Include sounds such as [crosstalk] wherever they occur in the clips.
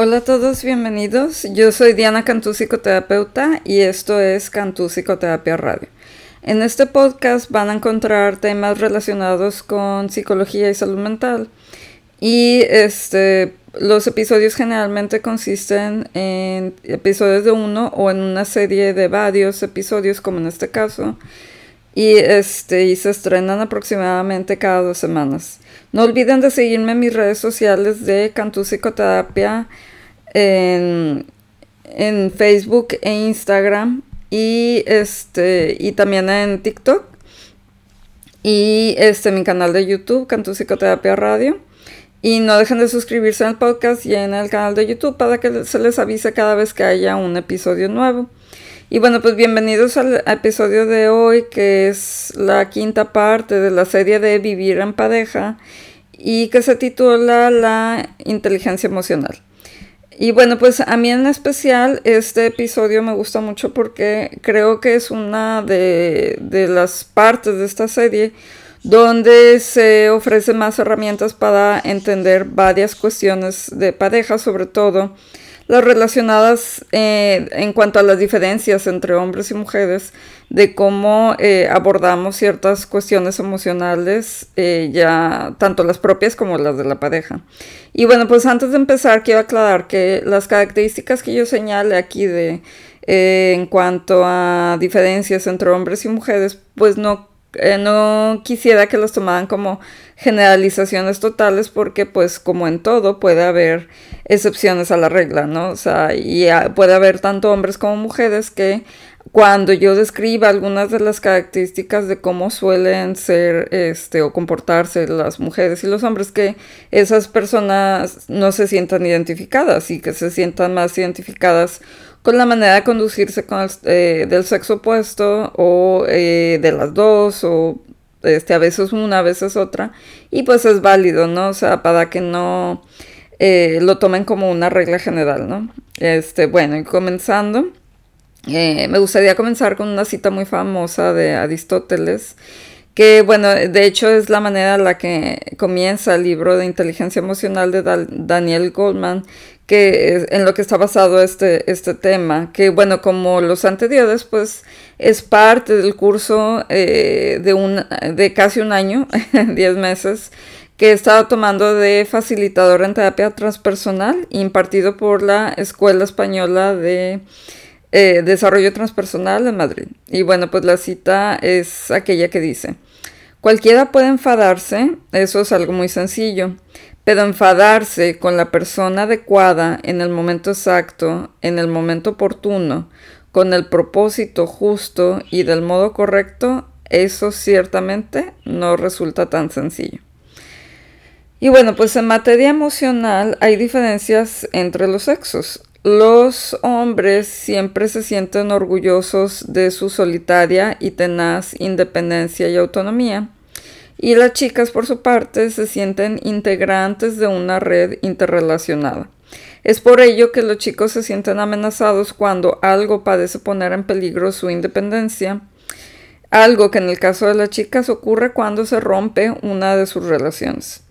Hola a todos, bienvenidos. Yo soy Diana Cantú, psicoterapeuta, y esto es Cantú Psicoterapia Radio. En este podcast van a encontrar temas relacionados con psicología y salud mental. Y este, los episodios generalmente consisten en episodios de uno o en una serie de varios episodios, como en este caso. Y, este, y se estrenan aproximadamente cada dos semanas. No olviden de seguirme en mis redes sociales de Cantú Psicoterapia en, Facebook e Instagram y este y también en TikTok y este mi canal de YouTube Cantu Psicoterapia Radio y no dejen de suscribirse al podcast y en el canal de YouTube para que se les avise cada vez que haya un episodio nuevo. Y bueno, pues bienvenidos al episodio de hoy que es la quinta parte de la serie de Vivir en pareja y que se titula La inteligencia emocional. Y bueno, pues a mí en especial este episodio me gusta mucho porque creo que es una de, las partes de esta serie donde se ofrecen más herramientas para entender varias cuestiones de pareja, sobre todo las relacionadas eh, en cuanto a las diferencias entre hombres y mujeres, de cómo eh, abordamos ciertas cuestiones emocionales, eh, ya tanto las propias como las de la pareja. Y bueno, pues antes de empezar, quiero aclarar que las características que yo señale aquí de en cuanto a diferencias entre hombres y mujeres, pues no eh, no quisiera que los tomaran como generalizaciones totales porque pues como en todo puede haber excepciones a la regla, ¿no? O sea, y puede haber tanto hombres como mujeres que cuando yo describa algunas de las características de cómo suelen ser este o comportarse las mujeres y los hombres que esas personas no se sientan identificadas y que se sientan más identificadas con la manera de conducirse con el, eh, del sexo opuesto o eh, de las dos o este, a veces una, a veces otra. Y pues es válido, ¿no? O sea, para que no eh, lo tomen como una regla general, ¿no? Este, bueno, y comenzando, me gustaría comenzar con una cita muy famosa de Aristóteles que bueno, de hecho es la manera en la que comienza el libro de inteligencia emocional de Daniel Goldman, que en lo que está basado este, este tema, que bueno, como los anteriores, pues es parte del curso eh, de, un, de casi un año, [laughs] 10 meses, que he estado tomando de facilitador en terapia transpersonal, impartido por la Escuela Española de eh, Desarrollo Transpersonal de Madrid. Y bueno, pues la cita es aquella que dice, Cualquiera puede enfadarse, eso es algo muy sencillo, pero enfadarse con la persona adecuada en el momento exacto, en el momento oportuno, con el propósito justo y del modo correcto, eso ciertamente no resulta tan sencillo. Y bueno, pues en materia emocional hay diferencias entre los sexos. Los hombres siempre se sienten orgullosos de su solitaria y tenaz independencia y autonomía, y las chicas por su parte se sienten integrantes de una red interrelacionada. Es por ello que los chicos se sienten amenazados cuando algo parece poner en peligro su independencia, algo que en el caso de las chicas ocurre cuando se rompe una de sus relaciones.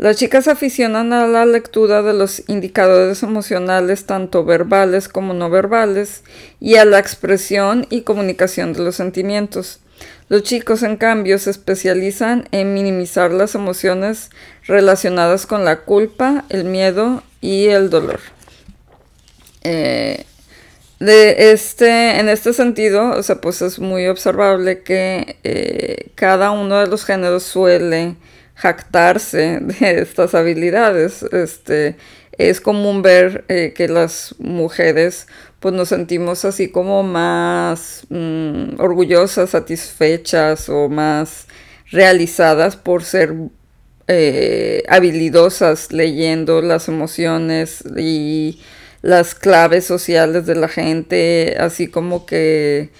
Las chicas aficionan a la lectura de los indicadores emocionales tanto verbales como no verbales y a la expresión y comunicación de los sentimientos. Los chicos, en cambio, se especializan en minimizar las emociones relacionadas con la culpa, el miedo y el dolor. Eh, de este, en este sentido, o sea, pues es muy observable que eh, cada uno de los géneros suele jactarse de estas habilidades. Este, es común ver eh, que las mujeres pues nos sentimos así como más mm, orgullosas, satisfechas o más realizadas por ser eh, habilidosas leyendo las emociones y las claves sociales de la gente, así como que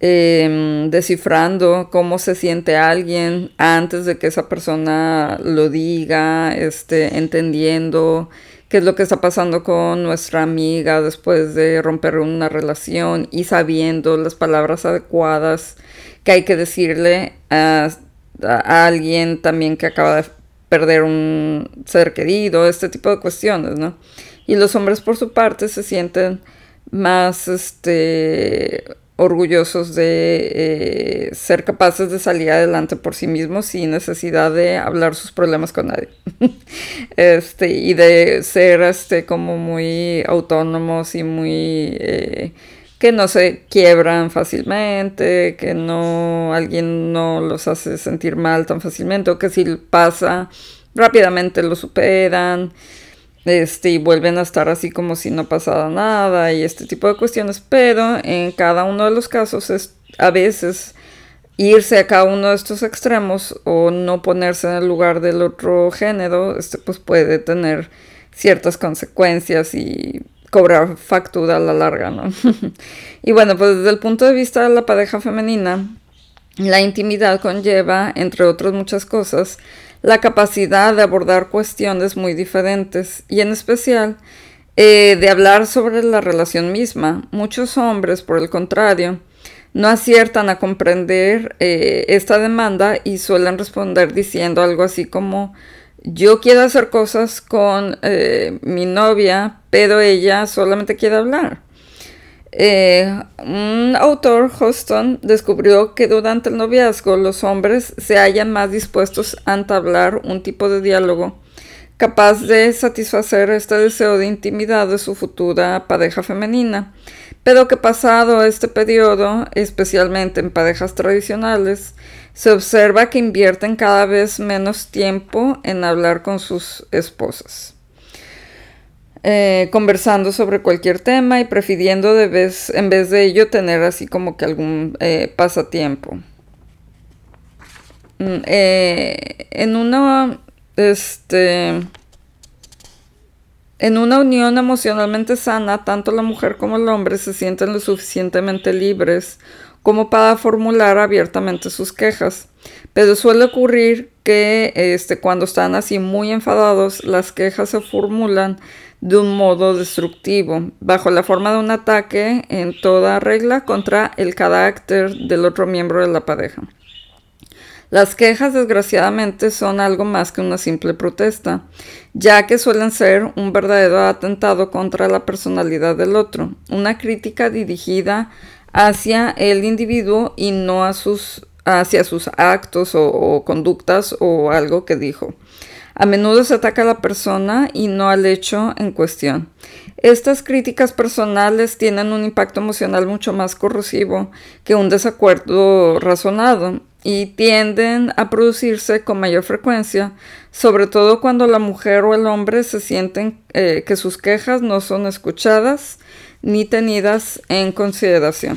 Em, descifrando cómo se siente alguien antes de que esa persona lo diga, este, entendiendo qué es lo que está pasando con nuestra amiga después de romper una relación y sabiendo las palabras adecuadas que hay que decirle a, alguien también que acaba de perder un ser querido, este tipo de cuestiones, ¿no? Y los hombres por su parte se sienten más este, orgullosos de eh, ser capaces de salir adelante por sí mismos sin necesidad de hablar sus problemas con nadie. [laughs] este, y de ser este, como muy autónomos y muy... Eh, que no se quiebran fácilmente, que no alguien no los hace sentir mal tan fácilmente, o que si pasa rápidamente lo superan este, y vuelven a estar así como si no pasara nada y este tipo de cuestiones, pero en cada uno de los casos es a veces irse a cada uno de estos extremos o no ponerse en el lugar del otro género, este, pues puede tener ciertas consecuencias y cobrar factura a la larga, ¿no? [laughs] y bueno, pues desde el punto de vista de la pareja femenina, la intimidad conlleva, entre otras muchas cosas, la capacidad de abordar cuestiones muy diferentes y en especial eh, de hablar sobre la relación misma. Muchos hombres, por el contrario, no aciertan a comprender eh, esta demanda y suelen responder diciendo algo así como yo quiero hacer cosas con eh, mi novia, pero ella solamente quiere hablar. Eh, un autor, Houston, descubrió que durante el noviazgo los hombres se hallan más dispuestos a entablar un tipo de diálogo capaz de satisfacer este deseo de intimidad de su futura pareja femenina, pero que pasado este periodo, especialmente en parejas tradicionales, se observa que invierten cada vez menos tiempo en hablar con sus esposas. Eh, conversando sobre cualquier tema y prefiriendo de vez, en vez de ello tener así como que algún eh, pasatiempo. Mm, eh, en una este en una unión emocionalmente sana, tanto la mujer como el hombre se sienten lo suficientemente libres como para formular abiertamente sus quejas. Pero suele ocurrir que este, cuando están así muy enfadados, las quejas se formulan de un modo destructivo, bajo la forma de un ataque en toda regla contra el carácter del otro miembro de la pareja. Las quejas desgraciadamente son algo más que una simple protesta, ya que suelen ser un verdadero atentado contra la personalidad del otro, una crítica dirigida hacia el individuo y no a sus, hacia sus actos o conductas o algo que dijo. A menudo se ataca a la persona y no al hecho en cuestión. Estas críticas personales tienen un impacto emocional mucho más corrosivo que un desacuerdo razonado y tienden a producirse con mayor frecuencia, sobre todo cuando la mujer o el hombre se sienten eh, que sus quejas no son escuchadas ni tenidas en consideración.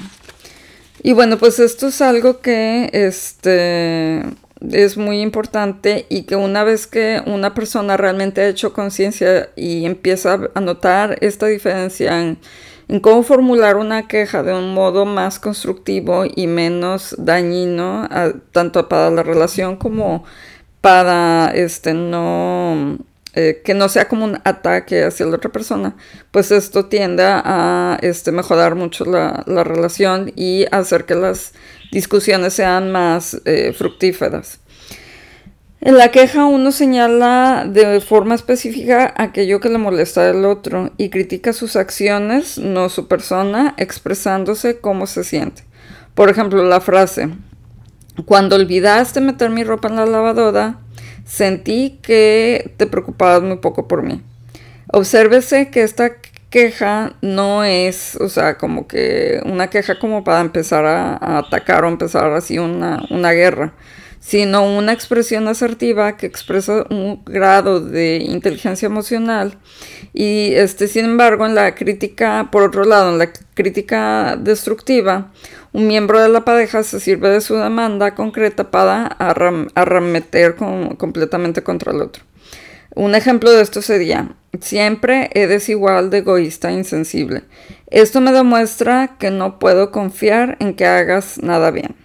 Y bueno, pues esto es algo que este es muy importante y que una vez que una persona realmente ha hecho conciencia y empieza a notar esta diferencia en, cómo formular una queja de un modo más constructivo y menos dañino, tanto para la relación como para este no eh, que no sea como un ataque hacia la otra persona, pues esto tiende a este, mejorar mucho la, la relación y hacer que las discusiones sean más eh, fructíferas. En la queja uno señala de forma específica aquello que le molesta del otro y critica sus acciones, no su persona, expresándose cómo se siente. Por ejemplo, la frase, cuando olvidaste meter mi ropa en la lavadora, sentí que te preocupabas muy poco por mí. Obsérvese que esta queja no es, o sea, como que una queja como para empezar a, atacar o empezar así una, una guerra, sino una expresión asertiva que expresa un grado de inteligencia emocional. Y este sin embargo en la crítica por otro lado en la crítica destructiva un miembro de la pareja se sirve de su demanda concreta para arremeter completamente contra el otro un ejemplo de esto sería, siempre eres igual de egoísta e insensible. Esto me demuestra que no puedo confiar en que hagas nada bien.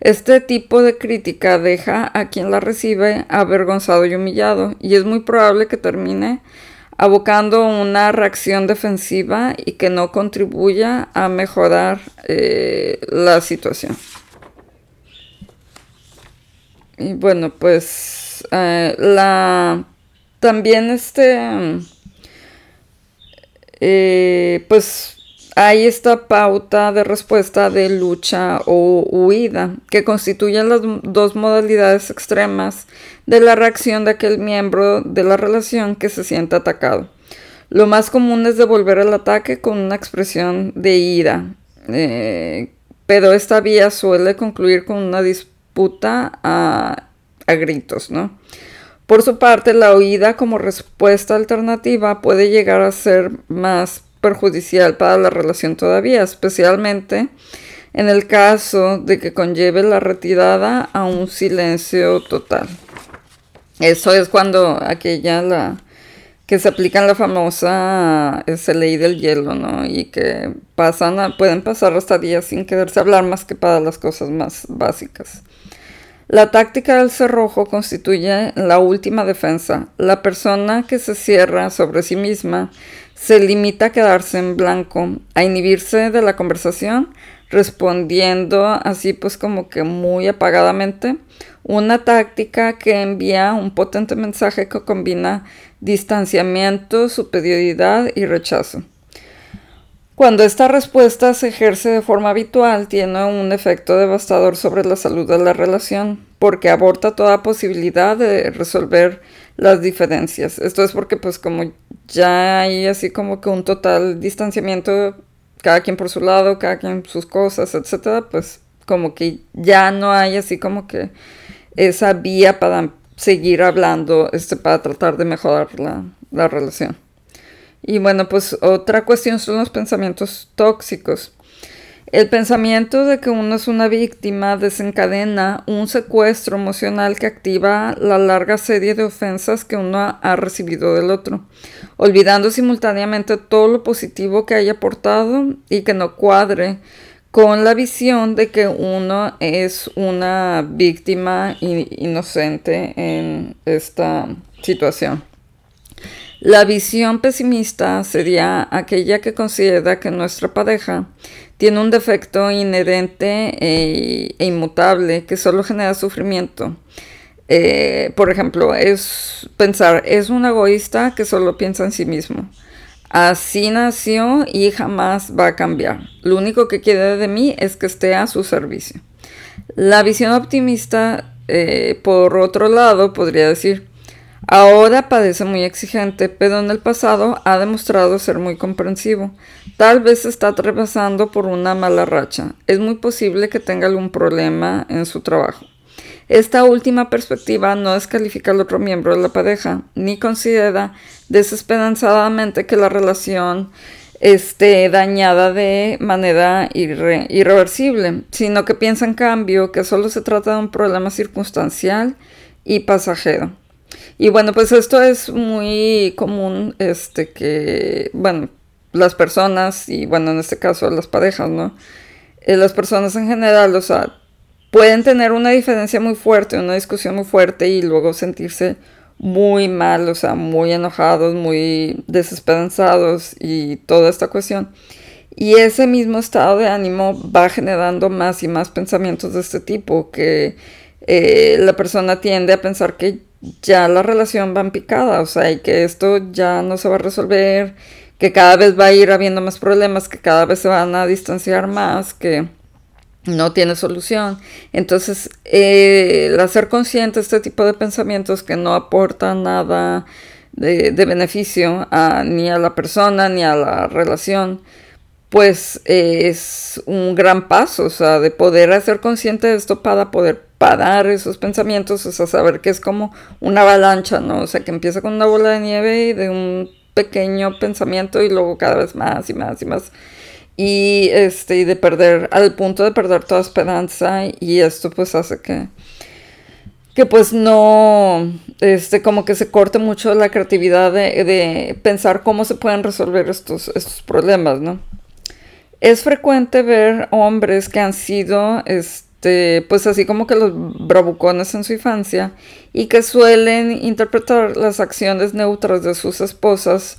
Este tipo de crítica deja a quien la recibe avergonzado y humillado y es muy probable que termine abocando una reacción defensiva y que no contribuya a mejorar eh, la situación. Y bueno, pues eh, la también este eh, pues hay esta pauta de respuesta de lucha o huida que constituyen las dos modalidades extremas de la reacción de aquel miembro de la relación que se siente atacado. Lo más común es devolver el ataque con una expresión de ira, eh, pero esta vía suele concluir con una disputa a, a gritos, ¿no? Por su parte, la huida como respuesta alternativa puede llegar a ser más perjudicial para la relación todavía, especialmente en el caso de que conlleve la retirada a un silencio total. Eso es cuando aquella la que se aplica en la famosa ley del hielo, ¿no? Y que pasan pueden pasar hasta días sin quererse hablar más que para las cosas más básicas. La táctica del cerrojo constituye la última defensa. La persona que se cierra sobre sí misma se limita a quedarse en blanco, a inhibirse de la conversación, respondiendo así pues como que muy apagadamente. Una táctica que envía un potente mensaje que combina distanciamiento, superioridad y rechazo. Cuando esta respuesta se ejerce de forma habitual, tiene un efecto devastador sobre la salud de la relación, porque aborta toda posibilidad de resolver las diferencias. Esto es porque pues como ya hay así como que un total distanciamiento, cada quien por su lado, cada quien sus cosas, etcétera, pues como que ya no hay así como que esa vía para seguir hablando, este, para tratar de mejorar la relación. Y bueno, pues otra cuestión son los pensamientos tóxicos. El pensamiento de que uno es una víctima desencadena un secuestro emocional que activa la larga serie de ofensas que uno ha recibido del otro, olvidando simultáneamente todo lo positivo que haya aportado y que no cuadre con la visión de que uno es una víctima inocente en esta situación. La visión pesimista sería aquella que considera que nuestra pareja tiene un defecto inherente e, e inmutable que solo genera sufrimiento. Eh, por ejemplo, es pensar, es un egoísta que solo piensa en sí mismo. Así nació y jamás va a cambiar. Lo único que quiere de mí es que esté a su servicio. La visión optimista, eh, por otro lado, podría decir, Ahora parece muy exigente, pero en el pasado ha demostrado ser muy comprensivo. Tal vez está atravesando por una mala racha. Es muy posible que tenga algún problema en su trabajo. Esta última perspectiva no descalifica al otro miembro de la pareja, ni considera desesperanzadamente que la relación esté dañada de manera irreversible, sino que piensa en cambio que solo se trata de un problema circunstancial y pasajero. Y bueno, pues esto es muy común, este, que, bueno, las personas, y bueno, en este caso las parejas, ¿no? Eh, las personas en general, o sea, pueden tener una diferencia muy fuerte, una discusión muy fuerte y luego sentirse muy mal, o sea, muy enojados, muy desesperanzados y toda esta cuestión. Y ese mismo estado de ánimo va generando más y más pensamientos de este tipo, que eh, la persona tiende a pensar que ya la relación va picada, o sea, y que esto ya no se va a resolver, que cada vez va a ir habiendo más problemas, que cada vez se van a distanciar más, que no tiene solución. Entonces, eh, el hacer consciente este tipo de pensamientos que no aportan nada de, beneficio ni a la persona ni a la relación, pues es un gran paso, o sea, de poder hacer consciente de esto para poder parar esos pensamientos, o sea, saber que es como una avalancha, ¿no? O sea, que empieza con una bola de nieve y de un pequeño pensamiento y luego cada vez más y más y más. Y este, y de perder, al punto de perder toda esperanza, y esto pues hace que, que pues no, este, como que se corte mucho la creatividad de, de pensar cómo se pueden resolver estos, estos problemas, ¿no? Es frecuente ver hombres que han sido, este, pues así como que los bravucones en su infancia y que suelen interpretar las acciones neutras de sus esposas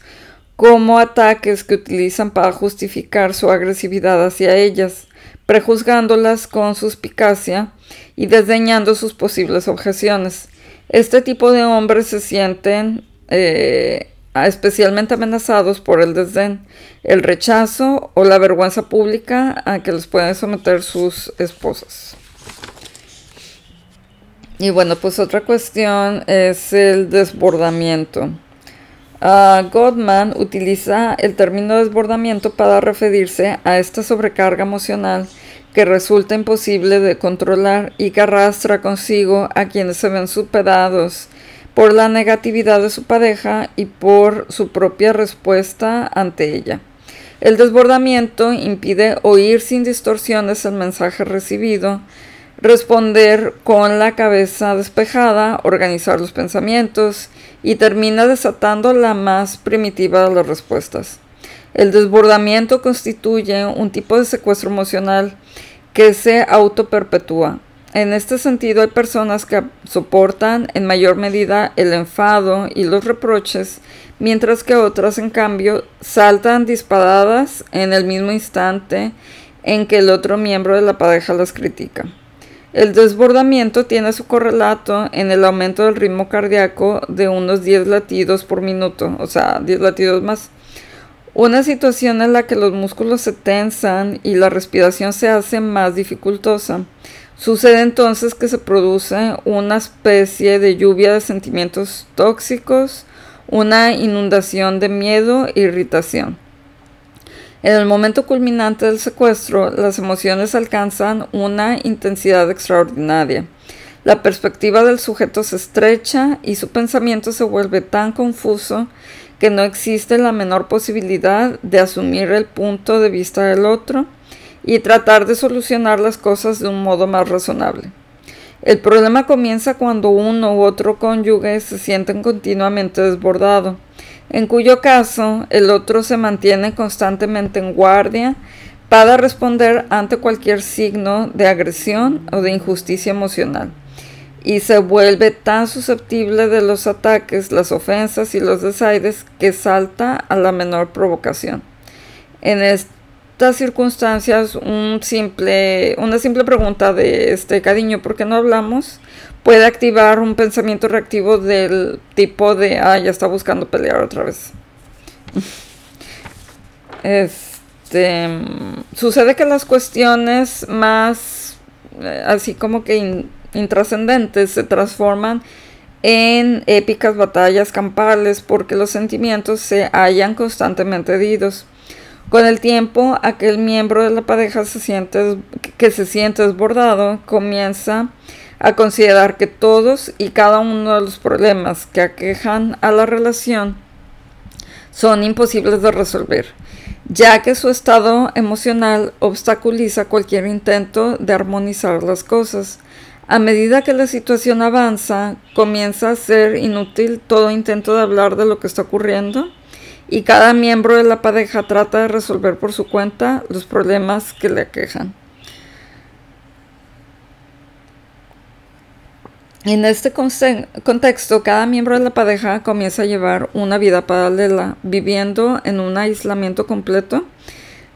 como ataques que utilizan para justificar su agresividad hacia ellas, prejuzgándolas con suspicacia y desdeñando sus posibles objeciones. Este tipo de hombres se sienten eh, especialmente amenazados por el desdén, el rechazo o la vergüenza pública a que les pueden someter sus esposas. Y bueno, pues otra cuestión es el desbordamiento. Uh, Gottman utiliza el término desbordamiento para referirse a esta sobrecarga emocional que resulta imposible de controlar y que arrastra consigo a quienes se ven superados por la negatividad de su pareja y por su propia respuesta ante ella. El desbordamiento impide oír sin distorsiones el mensaje recibido, responder con la cabeza despejada, organizar los pensamientos y termina desatando la más primitiva de las respuestas. El desbordamiento constituye un tipo de secuestro emocional que se autoperpetúa. En este sentido hay personas que soportan en mayor medida el enfado y los reproches, mientras que otras en cambio saltan disparadas en el mismo instante en que el otro miembro de la pareja las critica. El desbordamiento tiene su correlato en el aumento del ritmo cardíaco de unos 10 latidos por minuto, o sea, 10 latidos más. Una situación en la que los músculos se tensan y la respiración se hace más dificultosa. Sucede entonces que se produce una especie de lluvia de sentimientos tóxicos, una inundación de miedo e irritación. En el momento culminante del secuestro, las emociones alcanzan una intensidad extraordinaria. La perspectiva del sujeto se estrecha y su pensamiento se vuelve tan confuso que no existe la menor posibilidad de asumir el punto de vista del otro y tratar de solucionar las cosas de un modo más razonable. El problema comienza cuando uno u otro cónyuge se sienten continuamente desbordado en cuyo caso el otro se mantiene constantemente en guardia para responder ante cualquier signo de agresión o de injusticia emocional y se vuelve tan susceptible de los ataques, las ofensas y los desaires que salta a la menor provocación. En estas circunstancias, un simple, una simple pregunta de este cariño, ¿por qué no hablamos? puede activar un pensamiento reactivo del tipo de, ah, ya está buscando pelear otra vez. Este, sucede que las cuestiones más, eh, así como que intrascendentes, se transforman en épicas batallas campales porque los sentimientos se hallan constantemente heridos. Con el tiempo, aquel miembro de la pareja que se siente desbordado comienza a considerar que todos y cada uno de los problemas que aquejan a la relación son imposibles de resolver, ya que su estado emocional obstaculiza cualquier intento de armonizar las cosas. A medida que la situación avanza, comienza a ser inútil todo intento de hablar de lo que está ocurriendo y cada miembro de la pareja trata de resolver por su cuenta los problemas que le aquejan. En este contexto, cada miembro de la pareja comienza a llevar una vida paralela, viviendo en un aislamiento completo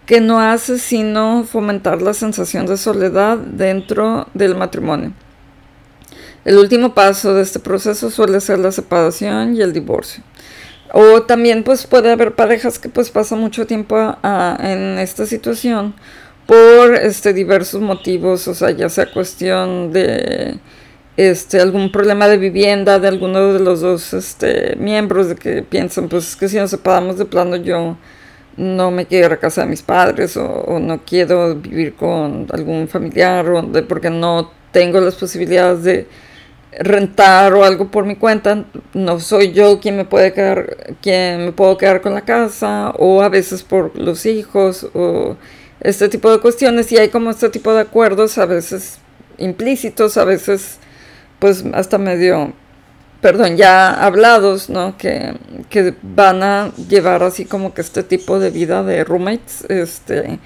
que no hace sino fomentar la sensación de soledad dentro del matrimonio. El último paso de este proceso suele ser la separación y el divorcio. O también pues puede haber parejas que pues pasan mucho tiempo en esta situación por este diversos motivos, o sea, ya sea cuestión de este, algún problema de vivienda de alguno de los dos este, miembros de que piensan, pues es que si nos separamos de plano yo no me quiero ir a casa de mis padres o, no quiero vivir con algún familiar o de, porque no tengo las posibilidades de rentar o algo por mi cuenta, no soy yo quien me puede quedar, quien me puedo quedar con la casa o a veces por los hijos o este tipo de cuestiones y hay como este tipo de acuerdos a veces implícitos, a veces pues hasta medio, perdón, ya hablados, ¿no? Que, que van a llevar así como que este tipo de vida de roommates, este,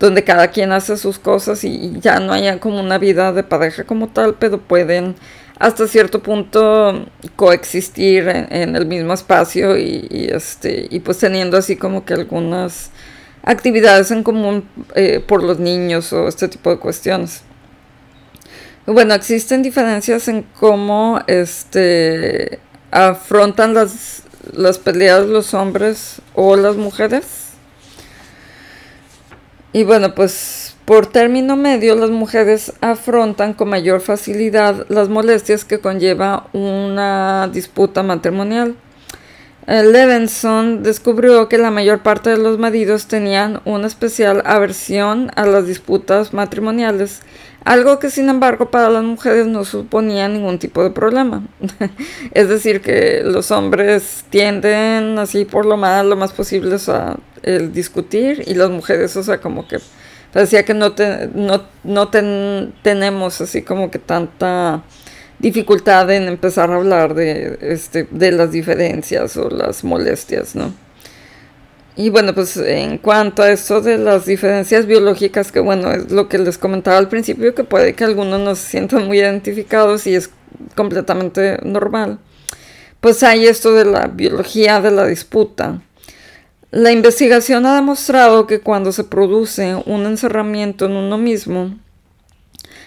donde cada quien hace sus cosas y ya no haya como una vida de pareja como tal, pero pueden hasta cierto punto coexistir en, el mismo espacio y, este y pues teniendo así como que algunas actividades en común eh, por los niños o este tipo de cuestiones. Bueno, existen diferencias en cómo este, afrontan las, las peleas los hombres o las mujeres. Y bueno, pues por término medio las mujeres afrontan con mayor facilidad las molestias que conlleva una disputa matrimonial. Levenson descubrió que la mayor parte de los maridos tenían una especial aversión a las disputas matrimoniales, algo que sin embargo para las mujeres no suponía ningún tipo de problema. [laughs] es decir, que los hombres tienden así por lo más, lo más posible a discutir y las mujeres, o sea, como que parecía que no, no, no tenemos así como que tanta dificultad en empezar a hablar de, este, de las diferencias o las molestias, ¿no? Y bueno, pues en cuanto a eso de las diferencias biológicas, que bueno, es lo que les comentaba al principio, que puede que algunos no se sientan muy identificados y es completamente normal, pues hay esto de la biología de la disputa. La investigación ha demostrado que cuando se produce un encerramiento en uno mismo,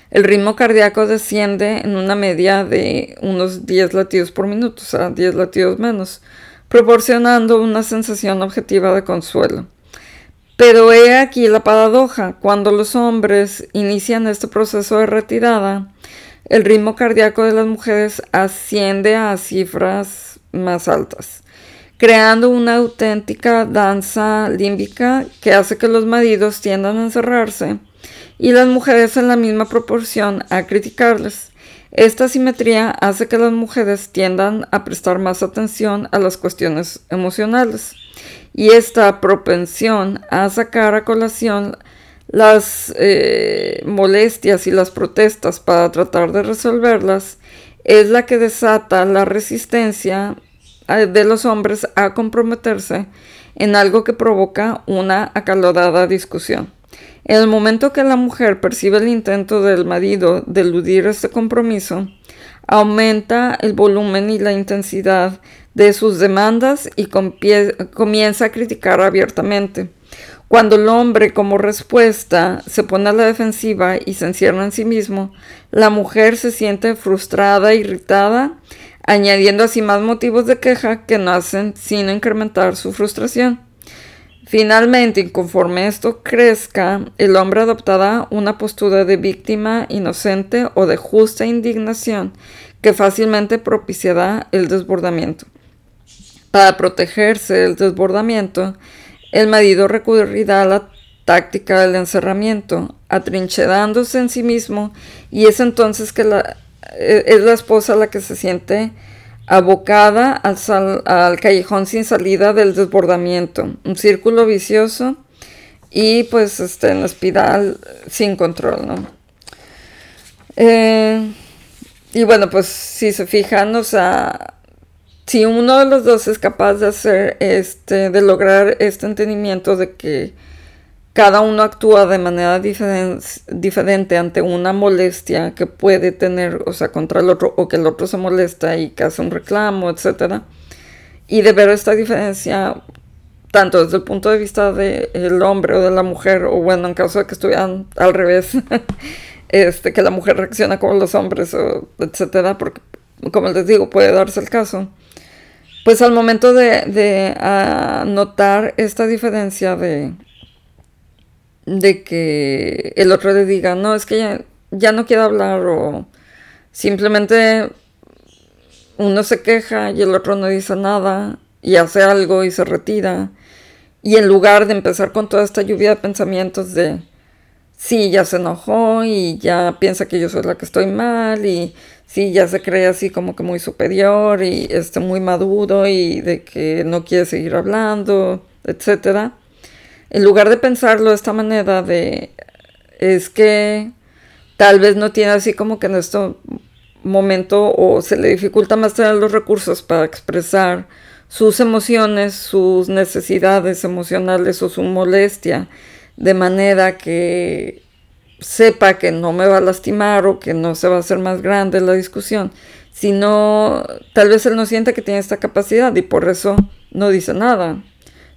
el ritmo cardíaco desciende en una media de unos 10 latidos por minuto, o sea, 10 latidos menos, proporcionando una sensación objetiva de consuelo. Pero he aquí la paradoja, cuando los hombres inician este proceso de retirada, el ritmo cardíaco de las mujeres asciende a cifras más altas, creando una auténtica danza límbica que hace que los maridos tiendan a encerrarse y las mujeres en la misma proporción a criticarles. Esta simetría hace que las mujeres tiendan a prestar más atención a las cuestiones emocionales y esta propensión a sacar a colación las eh, molestias y las protestas para tratar de resolverlas es la que desata la resistencia de los hombres a comprometerse en algo que provoca una acalorada discusión. En el momento que la mujer percibe el intento del marido de eludir este compromiso, aumenta el volumen y la intensidad de sus demandas y comienza a criticar abiertamente. Cuando el hombre como respuesta se pone a la defensiva y se encierra en sí mismo, la mujer se siente frustrada, irritada, añadiendo así más motivos de queja que no hacen sino incrementar su frustración. Finalmente, conforme esto crezca, el hombre adoptará una postura de víctima inocente o de justa indignación que fácilmente propiciará el desbordamiento. Para protegerse del desbordamiento, el marido recurrirá a la táctica del encerramiento, atrincherándose en sí mismo, y es entonces que la, es la esposa la que se siente abocada al, callejón sin salida del desbordamiento, un círculo vicioso y pues este, en la espiral sin control, ¿no? Eh, y bueno, pues si se fijan, o sea, si uno de los dos es capaz de hacer este, de lograr este entendimiento de que cada uno actúa de manera diferente ante una molestia que puede tener, o sea, contra el otro, o que el otro se molesta y hace un reclamo, etc. Y de ver esta diferencia, tanto desde el punto de vista del hombre o de la mujer, o bueno, en caso de que estuvieran al revés, [laughs] este, que la mujer reacciona como los hombres, etcétera, porque, como les digo, puede darse el caso. Pues al momento de, de ah, notar esta diferencia de, de que el otro le diga, no, es que ya, no quiero hablar o simplemente uno se queja y el otro no dice nada y hace algo y se retira. Y en lugar de empezar con toda esta lluvia de pensamientos de, sí, ya se enojó y ya piensa que yo soy la que estoy mal y sí, ya se cree así como que muy superior y este, muy maduro y de que no quiere seguir hablando, etcétera en lugar de pensarlo de esta manera de es que tal vez no tiene así como que en este momento o se le dificulta más tener los recursos para expresar sus emociones, sus necesidades emocionales o su molestia de manera que sepa que no me va a lastimar o que no se va a hacer más grande la discusión, sino tal vez él no siente que tiene esta capacidad y por eso no dice nada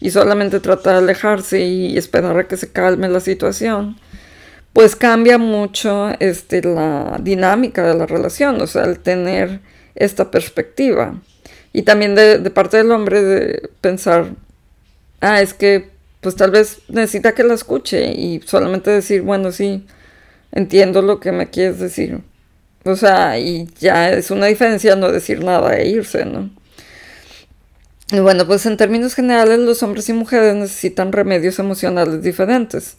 y solamente trata de alejarse y esperar a que se calme la situación, pues cambia mucho este, la dinámica de la relación, o sea, el tener esta perspectiva. Y también de, de parte del hombre de pensar, ah, es que pues tal vez necesita que la escuche y solamente decir, bueno, sí, entiendo lo que me quieres decir. O sea, y ya es una diferencia no decir nada e irse, ¿no? Y bueno, pues en términos generales los hombres y mujeres necesitan remedios emocionales diferentes.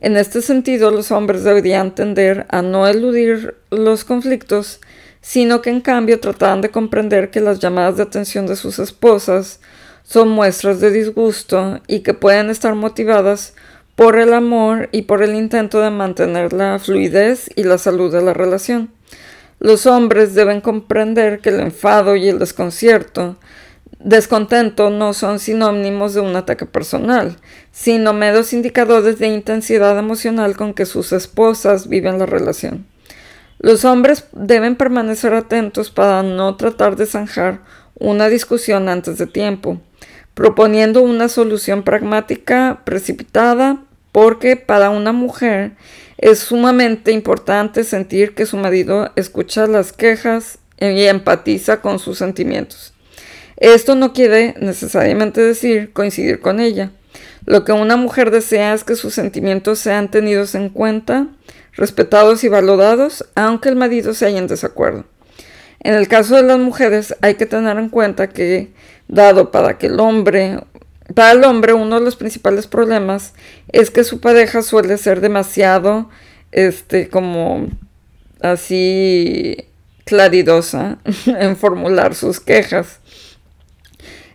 En este sentido, los hombres deberían tender a no eludir los conflictos, sino que en cambio trataran de comprender que las llamadas de atención de sus esposas son muestras de disgusto y que pueden estar motivadas por el amor y por el intento de mantener la fluidez y la salud de la relación. Los hombres deben comprender que el enfado y el desconcierto, descontento no son sinónimos de un ataque personal, sino meros indicadores de intensidad emocional con que sus esposas viven la relación. Los hombres deben permanecer atentos para no tratar de zanjar una discusión antes de tiempo proponiendo una solución pragmática precipitada porque para una mujer es sumamente importante sentir que su marido escucha las quejas y empatiza con sus sentimientos. Esto no quiere necesariamente decir coincidir con ella. Lo que una mujer desea es que sus sentimientos sean tenidos en cuenta, respetados y valorados, aunque el marido se haya en desacuerdo. En el caso de las mujeres hay que tener en cuenta que dado para que el hombre, para el hombre uno de los principales problemas es que su pareja suele ser demasiado, este, como así claridosa [laughs] en formular sus quejas.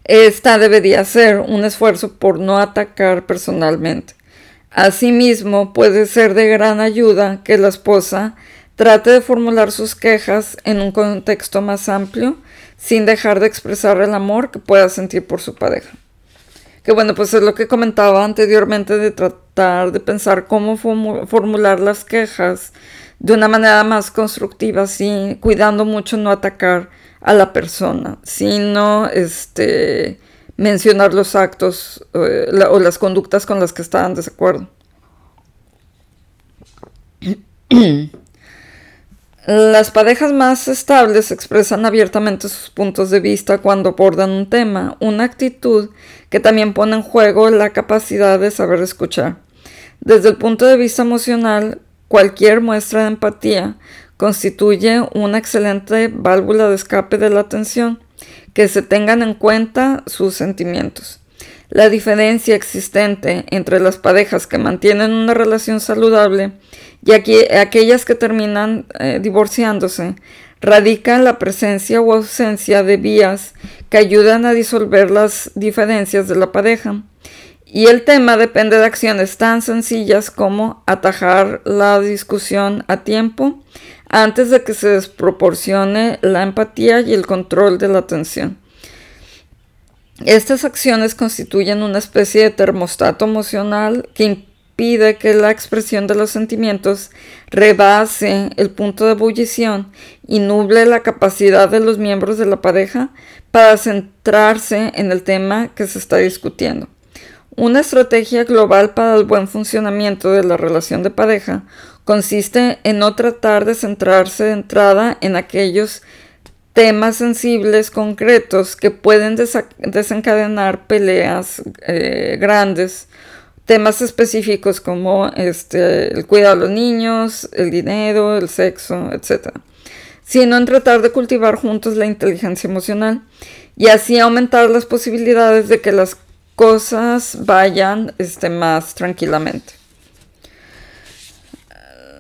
Esta debería ser un esfuerzo por no atacar personalmente. Asimismo, puede ser de gran ayuda que la esposa trate de formular sus quejas en un contexto más amplio sin dejar de expresar el amor que pueda sentir por su pareja. Que bueno, pues es lo que comentaba anteriormente de tratar de pensar cómo formular las quejas de una manera más constructiva, sí, cuidando mucho no atacar a la persona, sino este, mencionar los actos eh, o las conductas con las que estaban de desacuerdo. [clears throat] Las parejas más estables expresan abiertamente sus puntos de vista cuando abordan un tema, una actitud que también pone en juego la capacidad de saber escuchar. Desde el punto de vista emocional, cualquier muestra de empatía constituye una excelente válvula de escape de la atención, que se tengan en cuenta sus sentimientos. La diferencia existente entre las parejas que mantienen una relación saludable y aquellas que terminan eh, divorciándose radica en la presencia o ausencia de vías que ayudan a disolver las diferencias de la pareja. Y el tema depende de acciones tan sencillas como atajar la discusión a tiempo antes de que se desproporcione la empatía y el control de la atención. Estas acciones constituyen una especie de termostato emocional que pide que la expresión de los sentimientos rebase el punto de ebullición y nuble la capacidad de los miembros de la pareja para centrarse en el tema que se está discutiendo. Una estrategia global para el buen funcionamiento de la relación de pareja consiste en no tratar de centrarse de entrada en aquellos temas sensibles concretos que pueden desencadenar peleas eh, grandes temas específicos como este, el cuidado de los niños, el dinero, el sexo, etc. Sino en tratar de cultivar juntos la inteligencia emocional y así aumentar las posibilidades de que las cosas vayan este, más tranquilamente.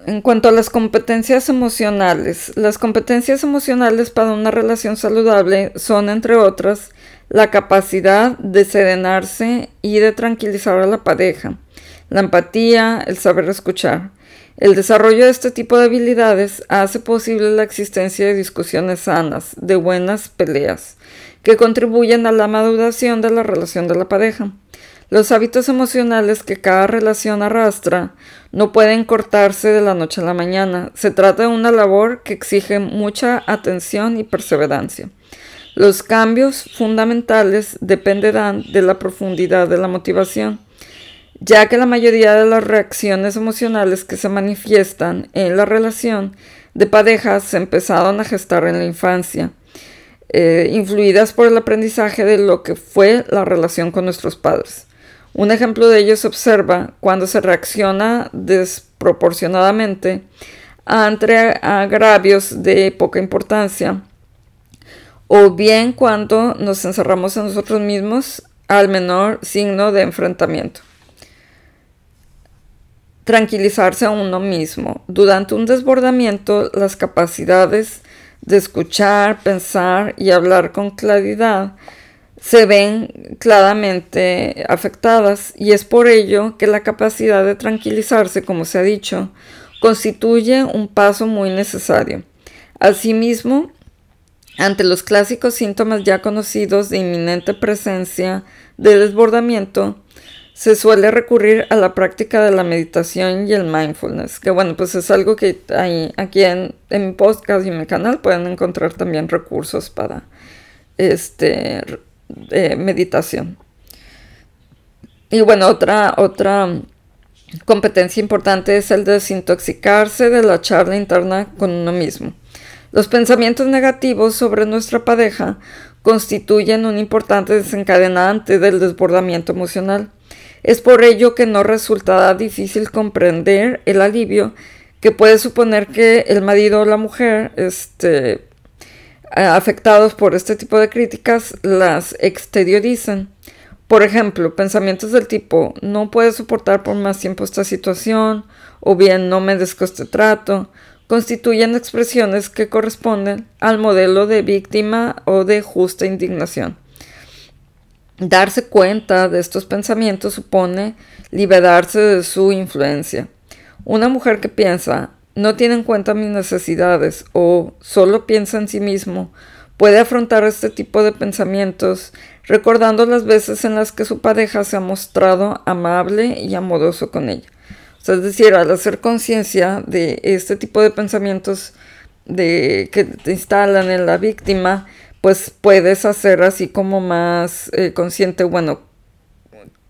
En cuanto a las competencias emocionales, las competencias emocionales para una relación saludable son, entre otras, la capacidad de serenarse y de tranquilizar a la pareja, la empatía, el saber escuchar. El desarrollo de este tipo de habilidades hace posible la existencia de discusiones sanas, de buenas peleas, que contribuyen a la maduración de la relación de la pareja. Los hábitos emocionales que cada relación arrastra no pueden cortarse de la noche a la mañana. Se trata de una labor que exige mucha atención y perseverancia. Los cambios fundamentales dependerán de la profundidad de la motivación. ya que la mayoría de las reacciones emocionales que se manifiestan en la relación de pareja se empezaron a gestar en la infancia, eh, influidas por el aprendizaje de lo que fue la relación con nuestros padres. Un ejemplo de ello se observa cuando se reacciona desproporcionadamente ante agravios de poca importancia o bien cuando nos encerramos en nosotros mismos al menor signo de enfrentamiento. Tranquilizarse a uno mismo. Durante un desbordamiento, las capacidades de escuchar, pensar y hablar con claridad se ven claramente afectadas y es por ello que la capacidad de tranquilizarse, como se ha dicho, constituye un paso muy necesario. Asimismo, ante los clásicos síntomas ya conocidos de inminente presencia de desbordamiento, se suele recurrir a la práctica de la meditación y el mindfulness, que bueno, pues es algo que hay aquí en, en mi podcast y en mi canal pueden encontrar también recursos para este eh, meditación. Y bueno, otra, otra competencia importante es el de desintoxicarse de la charla interna con uno mismo. Los pensamientos negativos sobre nuestra pareja constituyen un importante desencadenante del desbordamiento emocional. Es por ello que no resultará difícil comprender el alivio que puede suponer que el marido o la mujer este, afectados por este tipo de críticas las exteriorizan. Por ejemplo, pensamientos del tipo no puedo soportar por más tiempo esta situación o bien no me este trato constituyen expresiones que corresponden al modelo de víctima o de justa indignación. Darse cuenta de estos pensamientos supone liberarse de su influencia. Una mujer que piensa no tiene en cuenta mis necesidades o solo piensa en sí mismo, puede afrontar este tipo de pensamientos recordando las veces en las que su pareja se ha mostrado amable y amoroso con ella. es decir, al hacer conciencia de este tipo de pensamientos de, que te instalan en la víctima, pues puedes hacer así como más eh, consciente, bueno,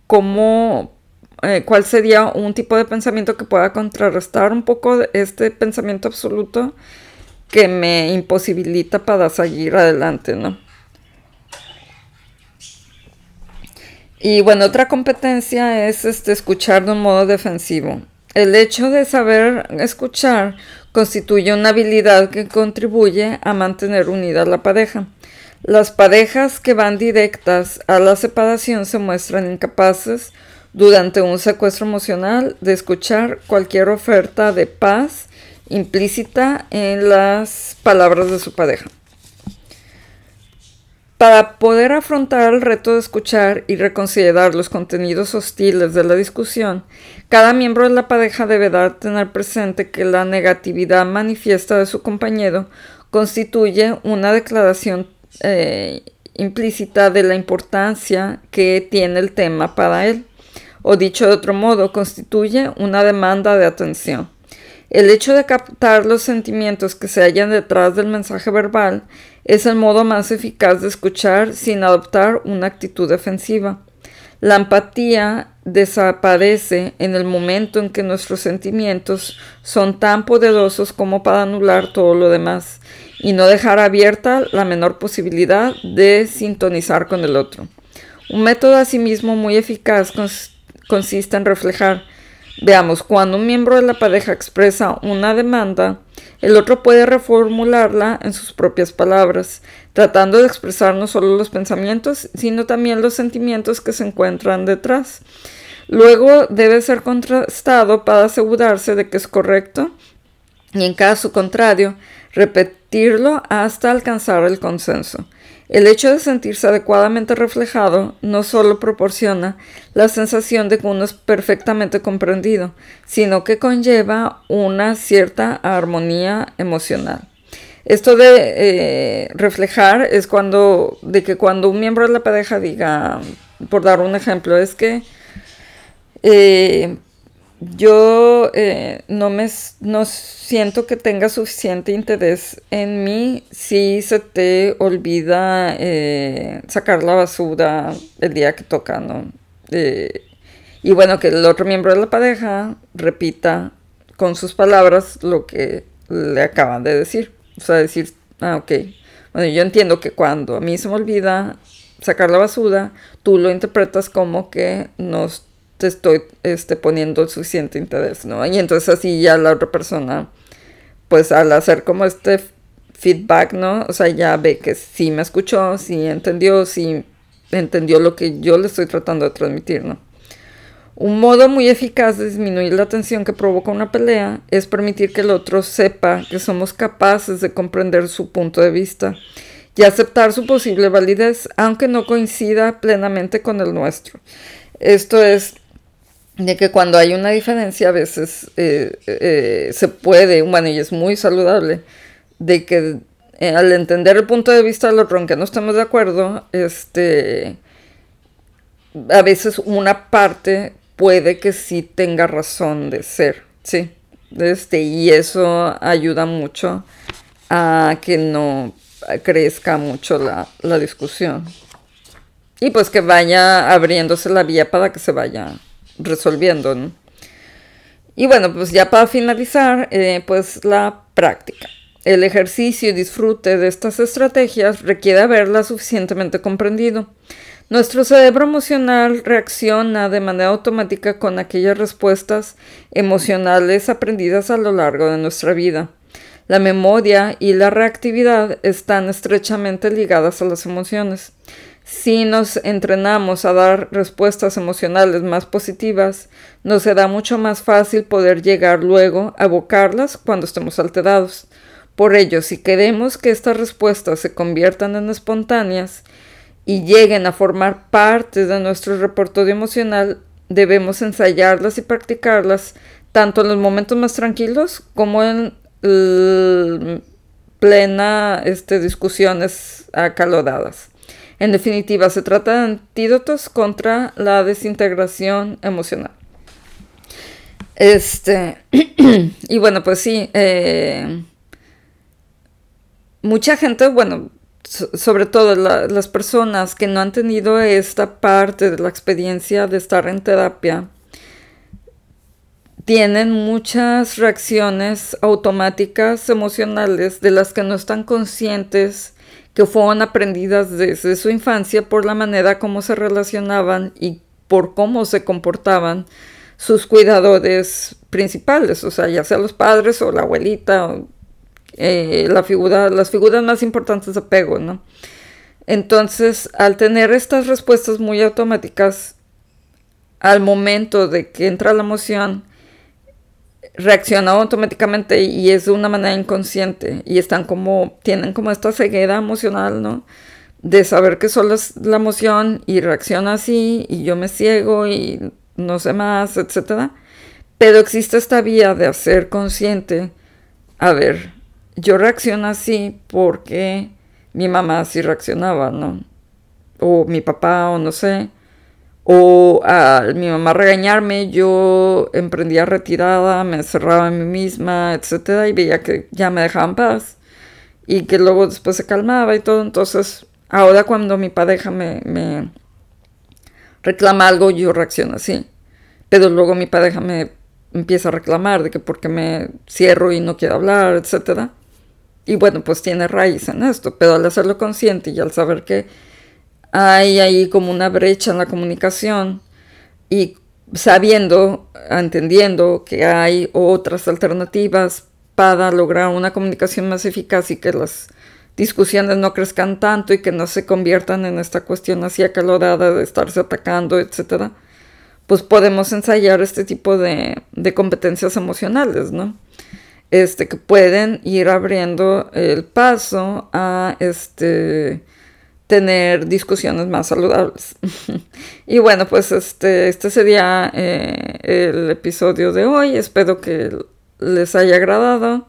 cómo eh, cuál sería un tipo de pensamiento que pueda contrarrestar un poco este pensamiento absoluto que me imposibilita para seguir adelante, ¿no? Y bueno, otra competencia es este, escuchar de un modo defensivo. El hecho de saber escuchar constituye una habilidad que contribuye a mantener unida la pareja. Las parejas que van directas a la separación se muestran incapaces durante un secuestro emocional de escuchar cualquier oferta de paz implícita en las palabras de su pareja. Para poder afrontar el reto de escuchar y reconsiderar los contenidos hostiles de la discusión, cada miembro de la pareja deberá tener presente que la negatividad manifiesta de su compañero constituye una declaración eh, implícita de la importancia que tiene el tema para él o dicho de otro modo, constituye una demanda de atención. El hecho de captar los sentimientos que se hallan detrás del mensaje verbal es el modo más eficaz de escuchar sin adoptar una actitud defensiva. La empatía desaparece en el momento en que nuestros sentimientos son tan poderosos como para anular todo lo demás y no dejar abierta la menor posibilidad de sintonizar con el otro. Un método asimismo muy eficaz consiste en reflejar. Veamos, cuando un miembro de la pareja expresa una demanda, el otro puede reformularla en sus propias palabras, tratando de expresar no solo los pensamientos, sino también los sentimientos que se encuentran detrás. Luego debe ser contrastado para asegurarse de que es correcto y en caso contrario, repetirlo hasta alcanzar el consenso. El hecho de sentirse adecuadamente reflejado no solo proporciona la sensación de que uno es perfectamente comprendido, sino que conlleva una cierta armonía emocional. Esto de eh, reflejar es cuando, de que cuando un miembro de la pareja diga, por dar un ejemplo, es que eh, yo eh, no me no siento que tenga suficiente interés en mí si se te olvida eh, sacar la basura el día que toca, ¿no? Eh, Y bueno, que el otro miembro de la pareja repita con sus palabras lo que le acaban de decir. O sea, decir, ah, ok. Bueno, yo entiendo que cuando a mí se me olvida sacar la basura, tú lo interpretas como que no te estoy este, poniendo suficiente interés, ¿no? Y entonces así ya la otra persona, pues al hacer como este feedback, ¿no? O sea, ya ve que sí me escuchó, sí entendió, sí entendió lo que yo le estoy tratando de transmitir, ¿no? Un modo muy eficaz de disminuir la tensión que provoca una pelea es permitir que el otro sepa que somos capaces de comprender su punto de vista y aceptar su posible validez, aunque no coincida plenamente con el nuestro. Esto es de que cuando hay una diferencia a veces eh, eh, se puede, bueno, y es muy saludable, de que eh, al entender el punto de vista del otro, aunque no estemos de acuerdo, este, a veces una parte puede que sí tenga razón de ser, ¿sí? Este, y eso ayuda mucho a que no crezca mucho la, la discusión. Y pues que vaya abriéndose la vía para que se vaya resolviendo, ¿no? Y bueno, pues ya para finalizar, eh, pues la práctica. El ejercicio y disfrute de estas estrategias requiere haberlas suficientemente comprendido. Nuestro cerebro emocional reacciona de manera automática con aquellas respuestas emocionales aprendidas a lo largo de nuestra vida. La memoria y la reactividad están estrechamente ligadas a las emociones. Si nos entrenamos a dar respuestas emocionales más positivas, nos será mucho más fácil poder llegar luego a evocarlas cuando estemos alterados. Por ello, si queremos que estas respuestas se conviertan en espontáneas, y lleguen a formar parte de nuestro repertorio emocional, debemos ensayarlas y practicarlas tanto en los momentos más tranquilos como en plena este, discusiones acaloradas. En definitiva, se trata de antídotos contra la desintegración emocional. Este, [clears throat] y bueno, pues sí, eh, mucha gente, bueno, sobre todo las personas que no han tenido esta parte de la experiencia de estar en terapia, tienen muchas reacciones automáticas emocionales de las que no están conscientes que fueron aprendidas desde su infancia por la manera como se relacionaban y por cómo se comportaban sus cuidadores principales, o sea, ya sea los padres o la abuelita eh, la figura, las figuras más importantes de apego, ¿no? Entonces, al tener estas respuestas muy automáticas, al momento de que entra la emoción, reacciona automáticamente y es de una manera inconsciente y están como, tienen como esta ceguera emocional, ¿no? De saber que solo es la emoción y reacciona así y yo me ciego y no sé más, etc. Pero existe esta vía de hacer consciente, a ver, yo reacciono así porque mi mamá así reaccionaba, ¿no? O mi papá, o no sé. O al mi mamá regañarme, yo emprendía retirada, me cerraba en mí misma, etcétera, y veía que ya me dejaban paz. Y que luego después se calmaba y todo. Entonces, ahora cuando mi pareja me, me reclama algo, yo reacciono así. Pero luego mi pareja me empieza a reclamar de que porque me cierro y no quiero hablar, etcétera. Y bueno, pues tiene raíz en esto, pero al hacerlo consciente y al saber que hay ahí como una brecha en la comunicación y sabiendo, entendiendo que hay otras alternativas para lograr una comunicación más eficaz y que las discusiones no crezcan tanto y que no se conviertan en esta cuestión así acalorada de estarse atacando, etcétera, pues podemos ensayar este tipo de, de competencias emocionales, ¿no? este, que pueden ir abriendo el paso a este, tener discusiones más saludables. [laughs] y bueno, pues este, este sería eh, el episodio de hoy. Espero que les haya agradado.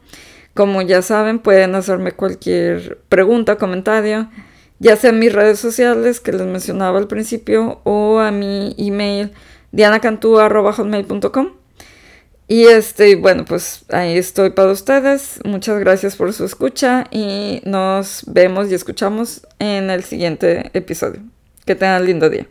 Como ya saben, pueden hacerme cualquier pregunta, comentario, ya sea en mis redes sociales que les mencionaba al principio o a mi email dianacantúa.com. Y este, bueno, pues ahí estoy para ustedes. Muchas gracias por su escucha y nos vemos y escuchamos en el siguiente episodio. Que tengan lindo día.